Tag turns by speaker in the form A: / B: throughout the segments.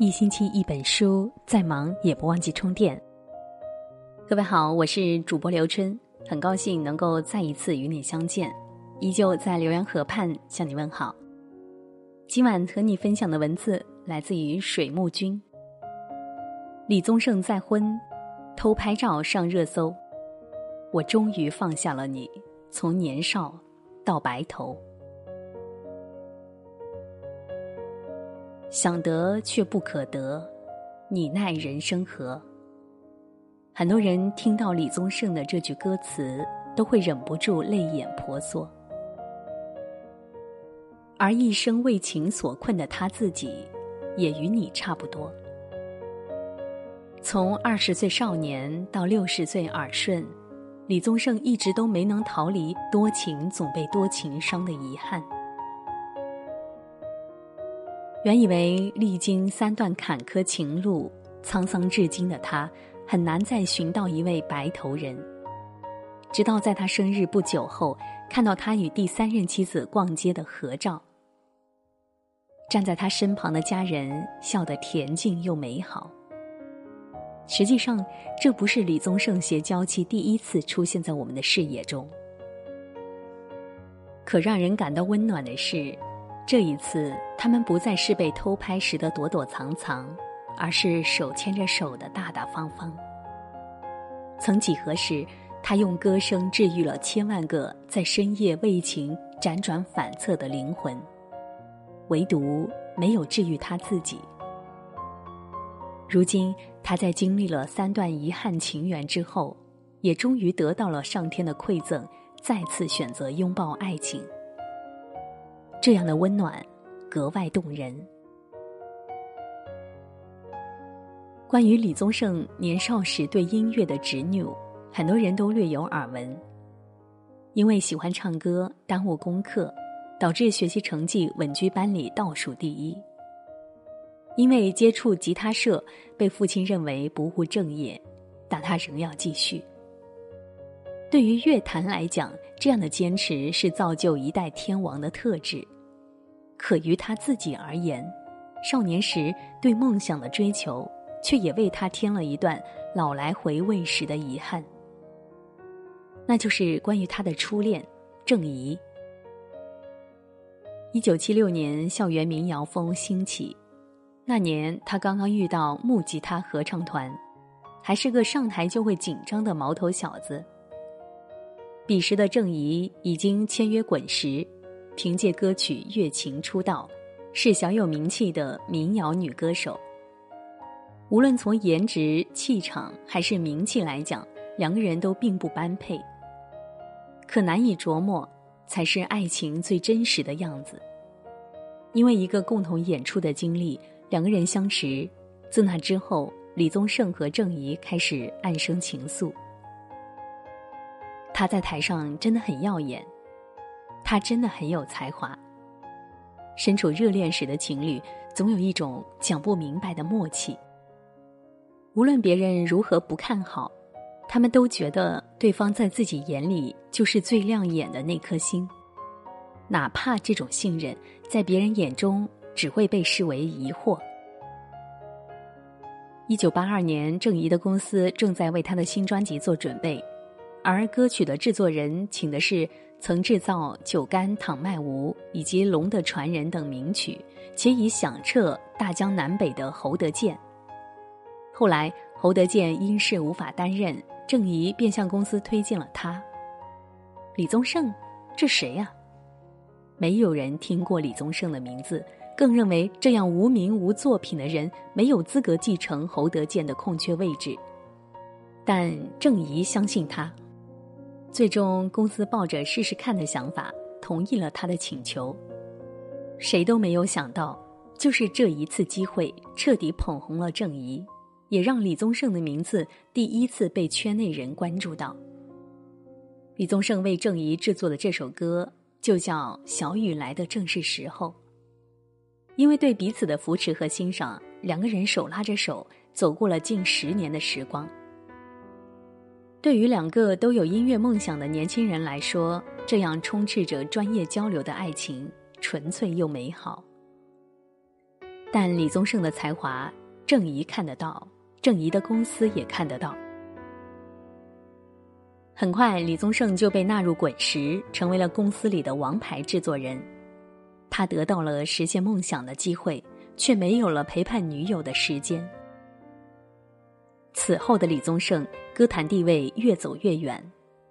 A: 一星期一本书，再忙也不忘记充电。各位好，我是主播刘春，很高兴能够再一次与你相见，依旧在浏阳河畔向你问好。今晚和你分享的文字来自于水木君。李宗盛再婚，偷拍照上热搜，我终于放下了你，从年少到白头。想得却不可得，你奈人生何？很多人听到李宗盛的这句歌词，都会忍不住泪眼婆娑。而一生为情所困的他自己，也与你差不多。从二十岁少年到六十岁耳顺，李宗盛一直都没能逃离多情总被多情伤的遗憾。原以为历经三段坎坷情路，沧桑至今的他很难再寻到一位白头人。直到在他生日不久后，看到他与第三任妻子逛街的合照，站在他身旁的家人笑得恬静又美好。实际上，这不是李宗盛携娇妻第一次出现在我们的视野中。可让人感到温暖的是。这一次，他们不再是被偷拍时的躲躲藏藏，而是手牵着手的大大方方。曾几何时，他用歌声治愈了千万个在深夜为情辗转反侧的灵魂，唯独没有治愈他自己。如今，他在经历了三段遗憾情缘之后，也终于得到了上天的馈赠，再次选择拥抱爱情。这样的温暖，格外动人。关于李宗盛年少时对音乐的执拗，很多人都略有耳闻。因为喜欢唱歌，耽误功课，导致学习成绩稳居班里倒数第一。因为接触吉他社，被父亲认为不务正业，但他仍要继续。对于乐坛来讲，这样的坚持是造就一代天王的特质。可于他自己而言，少年时对梦想的追求，却也为他添了一段老来回味时的遗憾。那就是关于他的初恋郑怡。一九七六年，校园民谣风兴起，那年他刚刚遇到木吉他合唱团，还是个上台就会紧张的毛头小子。彼时的郑怡已经签约滚石，凭借歌曲《月情》出道，是小有名气的民谣女歌手。无论从颜值、气场还是名气来讲，两个人都并不般配。可难以琢磨，才是爱情最真实的样子。因为一个共同演出的经历，两个人相识。自那之后，李宗盛和郑怡开始暗生情愫。他在台上真的很耀眼，他真的很有才华。身处热恋时的情侣，总有一种讲不明白的默契。无论别人如何不看好，他们都觉得对方在自己眼里就是最亮眼的那颗星，哪怕这种信任在别人眼中只会被视为疑惑。一九八二年，郑怡的公司正在为他的新专辑做准备。而歌曲的制作人请的是曾制造《酒干倘卖无》以及《龙的传人》等名曲，且已响彻大江南北的侯德健。后来，侯德健因事无法担任，郑怡便向公司推荐了他。李宗盛，这谁呀？没有人听过李宗盛的名字，更认为这样无名无作品的人没有资格继承侯德健的空缺位置。但郑怡相信他。最终，公司抱着试试看的想法，同意了他的请求。谁都没有想到，就是这一次机会，彻底捧红了郑怡，也让李宗盛的名字第一次被圈内人关注到。李宗盛为郑怡制作的这首歌，就叫《小雨来的正是时候》。因为对彼此的扶持和欣赏，两个人手拉着手，走过了近十年的时光。对于两个都有音乐梦想的年轻人来说，这样充斥着专业交流的爱情，纯粹又美好。但李宗盛的才华，郑怡看得到，郑怡的公司也看得到。很快，李宗盛就被纳入滚石，成为了公司里的王牌制作人。他得到了实现梦想的机会，却没有了陪伴女友的时间。此后的李宗盛歌坛地位越走越远，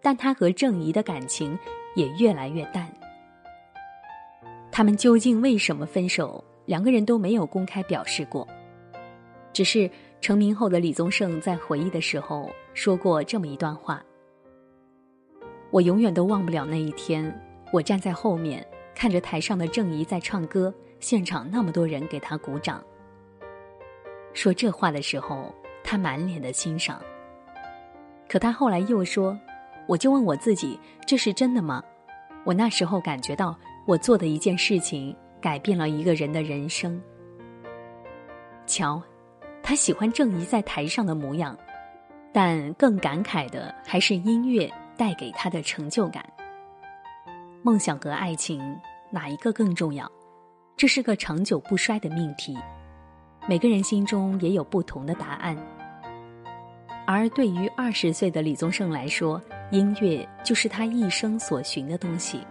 A: 但他和郑怡的感情也越来越淡。他们究竟为什么分手？两个人都没有公开表示过。只是成名后的李宗盛在回忆的时候说过这么一段话：“我永远都忘不了那一天，我站在后面看着台上的郑怡在唱歌，现场那么多人给她鼓掌。”说这话的时候。他满脸的欣赏，可他后来又说：“我就问我自己，这是真的吗？我那时候感觉到，我做的一件事情改变了一个人的人生。瞧，他喜欢郑怡在台上的模样，但更感慨的还是音乐带给他的成就感。梦想和爱情哪一个更重要？这是个长久不衰的命题，每个人心中也有不同的答案。”而对于二十岁的李宗盛来说，音乐就是他一生所寻的东西，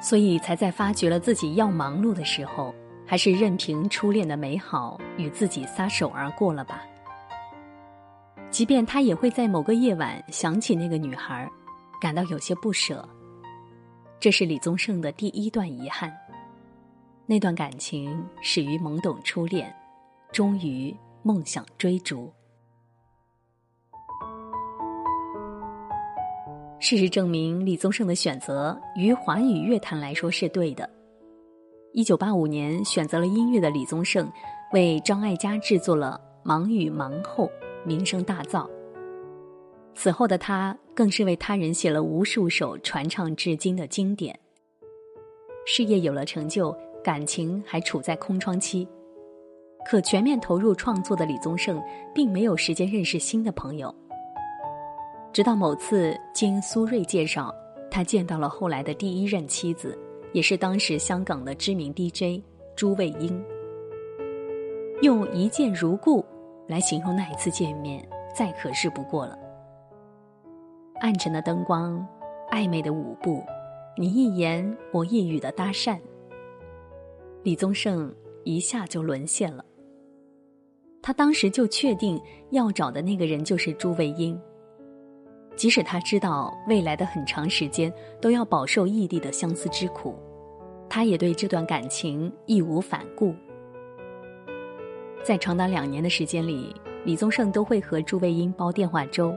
A: 所以才在发觉了自己要忙碌的时候，还是任凭初恋的美好与自己撒手而过了吧。即便他也会在某个夜晚想起那个女孩，感到有些不舍。这是李宗盛的第一段遗憾。那段感情始于懵懂初恋，终于梦想追逐。事实证明，李宗盛的选择于华语乐坛来说是对的。一九八五年，选择了音乐的李宗盛，为张艾嘉制作了《忙与忙后》，名声大噪。此后的他，更是为他人写了无数首传唱至今的经典。事业有了成就，感情还处在空窗期，可全面投入创作的李宗盛，并没有时间认识新的朋友。直到某次经苏芮介绍，他见到了后来的第一任妻子，也是当时香港的知名 DJ 朱卫英。用一见如故来形容那一次见面，再合适不过了。暗沉的灯光，暧昧的舞步，你一言我一语的搭讪，李宗盛一下就沦陷了。他当时就确定要找的那个人就是朱卫英。即使他知道未来的很长时间都要饱受异地的相思之苦，他也对这段感情义无反顾。在长达两年的时间里，李宗盛都会和朱卫英煲电话粥。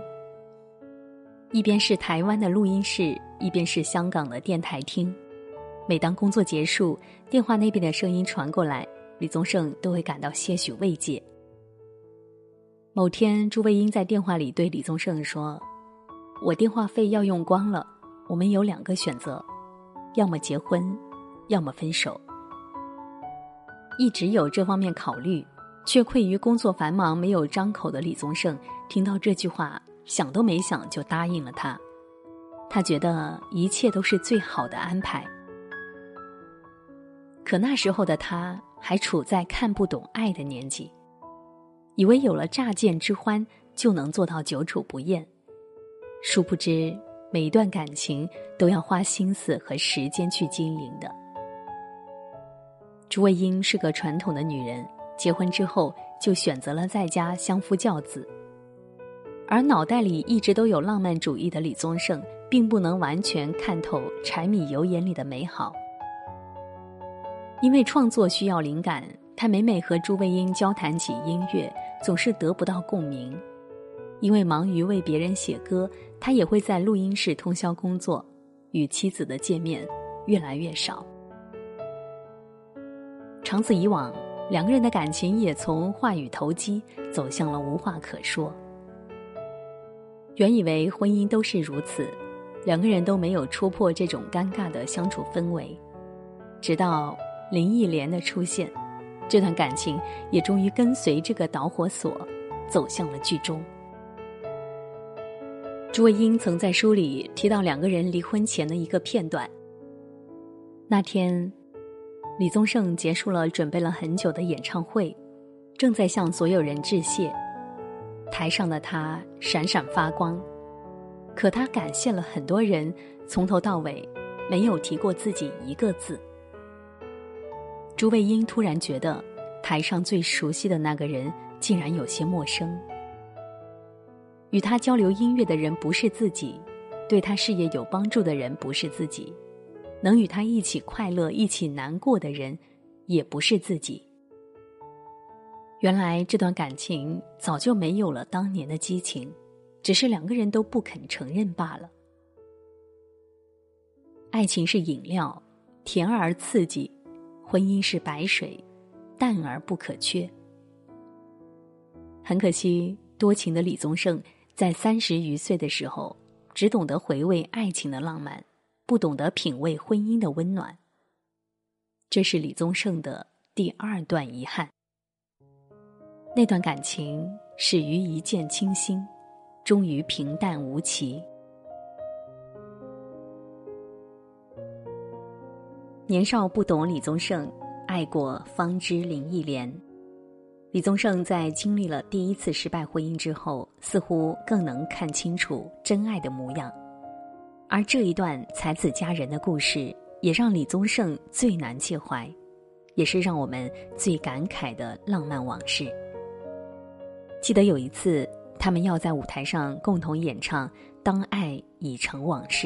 A: 一边是台湾的录音室，一边是香港的电台厅。每当工作结束，电话那边的声音传过来，李宗盛都会感到些许慰藉。某天，朱卫英在电话里对李宗盛说。我电话费要用光了，我们有两个选择，要么结婚，要么分手。一直有这方面考虑，却愧于工作繁忙没有张口的李宗盛，听到这句话，想都没想就答应了他。他觉得一切都是最好的安排。可那时候的他还处在看不懂爱的年纪，以为有了乍见之欢就能做到久处不厌。殊不知，每一段感情都要花心思和时间去经营的。朱卫英是个传统的女人，结婚之后就选择了在家相夫教子，而脑袋里一直都有浪漫主义的李宗盛，并不能完全看透柴米油盐里的美好。因为创作需要灵感，他每每和朱卫英交谈起音乐，总是得不到共鸣。因为忙于为别人写歌，他也会在录音室通宵工作，与妻子的见面越来越少。长此以往，两个人的感情也从话语投机走向了无话可说。原以为婚姻都是如此，两个人都没有戳破这种尴尬的相处氛围，直到林忆莲的出现，这段感情也终于跟随这个导火索走向了剧终。朱卫英曾在书里提到两个人离婚前的一个片段。那天，李宗盛结束了准备了很久的演唱会，正在向所有人致谢。台上的他闪闪发光，可他感谢了很多人，从头到尾没有提过自己一个字。朱卫英突然觉得，台上最熟悉的那个人竟然有些陌生。与他交流音乐的人不是自己，对他事业有帮助的人不是自己。能与他一起快乐、一起难过的人，也不是自己。原来这段感情早就没有了当年的激情，只是两个人都不肯承认罢了。爱情是饮料，甜而刺激；婚姻是白水，淡而不可缺。很可惜，多情的李宗盛在三十余岁的时候，只懂得回味爱情的浪漫。不懂得品味婚姻的温暖，这是李宗盛的第二段遗憾。那段感情始于一见倾心，终于平淡无奇。年少不懂李宗盛，爱过方知林忆莲。李宗盛在经历了第一次失败婚姻之后，似乎更能看清楚真爱的模样。而这一段才子佳人的故事，也让李宗盛最难切怀，也是让我们最感慨的浪漫往事。记得有一次，他们要在舞台上共同演唱《当爱已成往事》，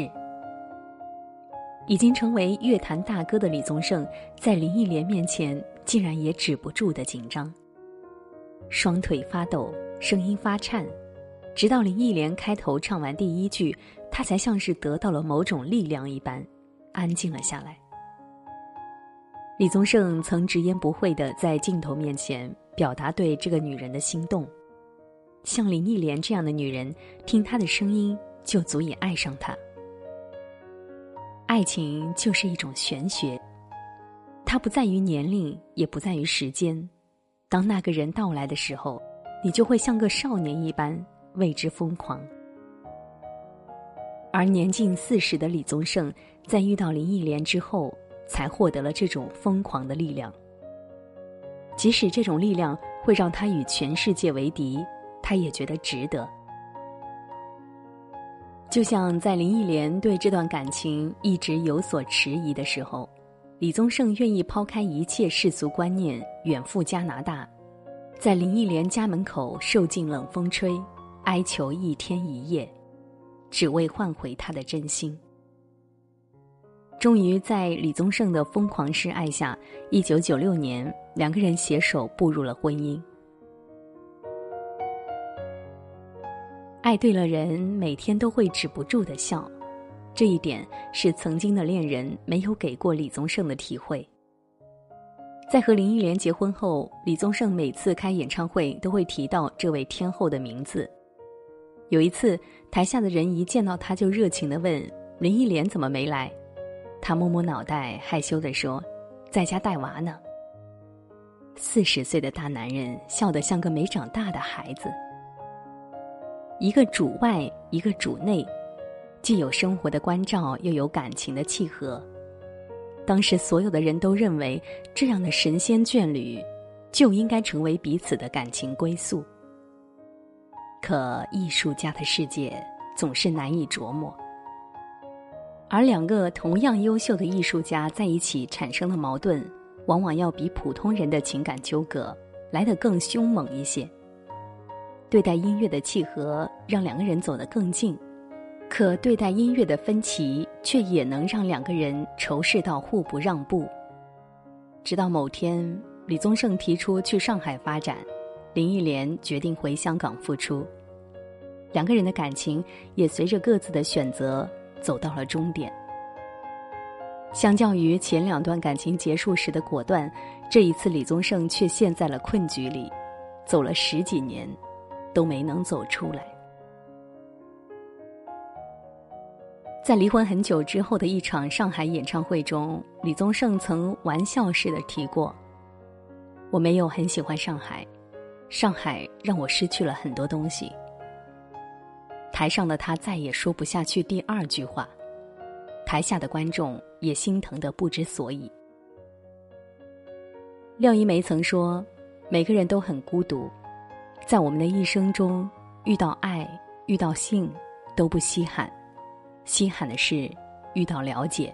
A: 已经成为乐坛大哥的李宗盛，在林忆莲面前竟然也止不住的紧张，双腿发抖，声音发颤，直到林忆莲开头唱完第一句。他才像是得到了某种力量一般，安静了下来。李宗盛曾直言不讳的在镜头面前表达对这个女人的心动，像林忆莲这样的女人，听她的声音就足以爱上她。爱情就是一种玄学，它不在于年龄，也不在于时间。当那个人到来的时候，你就会像个少年一般为之疯狂。而年近四十的李宗盛，在遇到林忆莲之后，才获得了这种疯狂的力量。即使这种力量会让他与全世界为敌，他也觉得值得。就像在林忆莲对这段感情一直有所迟疑的时候，李宗盛愿意抛开一切世俗观念，远赴加拿大，在林忆莲家门口受尽冷风吹，哀求一天一夜。只为换回他的真心。终于在李宗盛的疯狂示爱下，一九九六年，两个人携手步入了婚姻。爱对了人，每天都会止不住的笑，这一点是曾经的恋人没有给过李宗盛的体会。在和林忆莲结婚后，李宗盛每次开演唱会都会提到这位天后的名字。有一次，台下的人一见到他就热情的问林忆莲怎么没来，他摸摸脑袋，害羞的说：“在家带娃呢。”四十岁的大男人笑得像个没长大的孩子。一个主外，一个主内，既有生活的关照，又有感情的契合。当时所有的人都认为，这样的神仙眷侣，就应该成为彼此的感情归宿。可艺术家的世界总是难以琢磨，而两个同样优秀的艺术家在一起产生的矛盾，往往要比普通人的情感纠葛来得更凶猛一些。对待音乐的契合让两个人走得更近，可对待音乐的分歧却也能让两个人仇视到互不让步。直到某天，李宗盛提出去上海发展。林忆莲决定回香港复出，两个人的感情也随着各自的选择走到了终点。相较于前两段感情结束时的果断，这一次李宗盛却陷在了困局里，走了十几年，都没能走出来。在离婚很久之后的一场上海演唱会中，李宗盛曾玩笑似的提过：“我没有很喜欢上海。”上海让我失去了很多东西。台上的他再也说不下去第二句话，台下的观众也心疼的不知所以。廖一梅曾说：“每个人都很孤独，在我们的一生中，遇到爱、遇到性都不稀罕，稀罕的是遇到了解。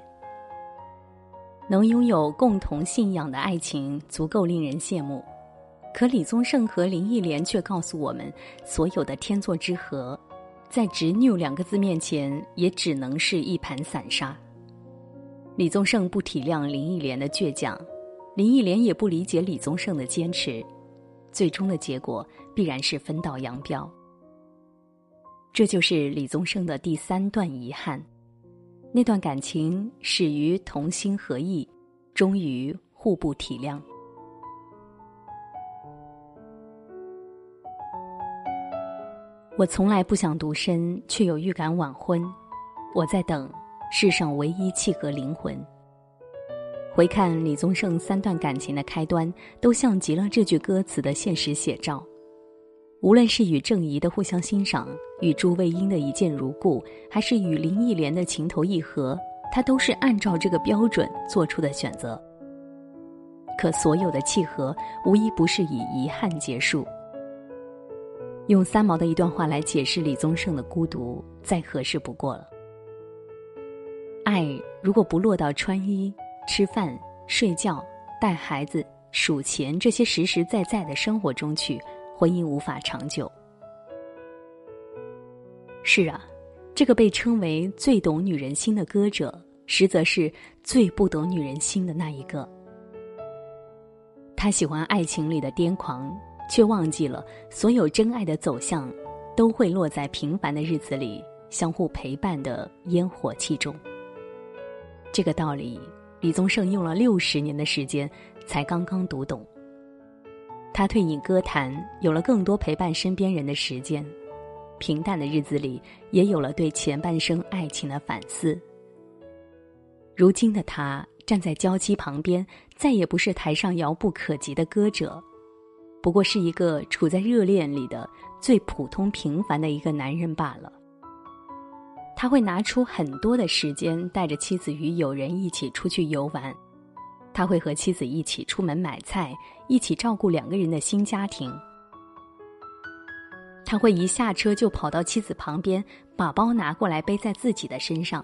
A: 能拥有共同信仰的爱情，足够令人羡慕。可李宗盛和林忆莲却告诉我们，所有的天作之合，在‘执拗’两个字面前，也只能是一盘散沙。李宗盛不体谅林忆莲的倔强。”林忆莲也不理解李宗盛的坚持，最终的结果必然是分道扬镳。这就是李宗盛的第三段遗憾。那段感情始于同心合意，终于互不体谅。我从来不想独身，却有预感晚婚。我在等世上唯一契合灵魂。回看李宗盛三段感情的开端，都像极了这句歌词的现实写照。无论是与郑怡的互相欣赏，与朱卫英的一见如故，还是与林忆莲的情投意合，他都是按照这个标准做出的选择。可所有的契合，无一不是以遗憾结束。用三毛的一段话来解释李宗盛的孤独，再合适不过了。爱如果不落到穿衣。吃饭、睡觉、带孩子、数钱，这些实实在在的生活中去，婚姻无法长久。是啊，这个被称为最懂女人心的歌者，实则是最不懂女人心的那一个。他喜欢爱情里的癫狂，却忘记了所有真爱的走向，都会落在平凡的日子里相互陪伴的烟火气中。这个道理。李宗盛用了六十年的时间，才刚刚读懂。他退隐歌坛，有了更多陪伴身边人的时间，平淡的日子里，也有了对前半生爱情的反思。如今的他站在娇妻旁边，再也不是台上遥不可及的歌者，不过是一个处在热恋里的最普通平凡的一个男人罢了。他会拿出很多的时间，带着妻子与友人一起出去游玩。他会和妻子一起出门买菜，一起照顾两个人的新家庭。他会一下车就跑到妻子旁边，把包拿过来背在自己的身上。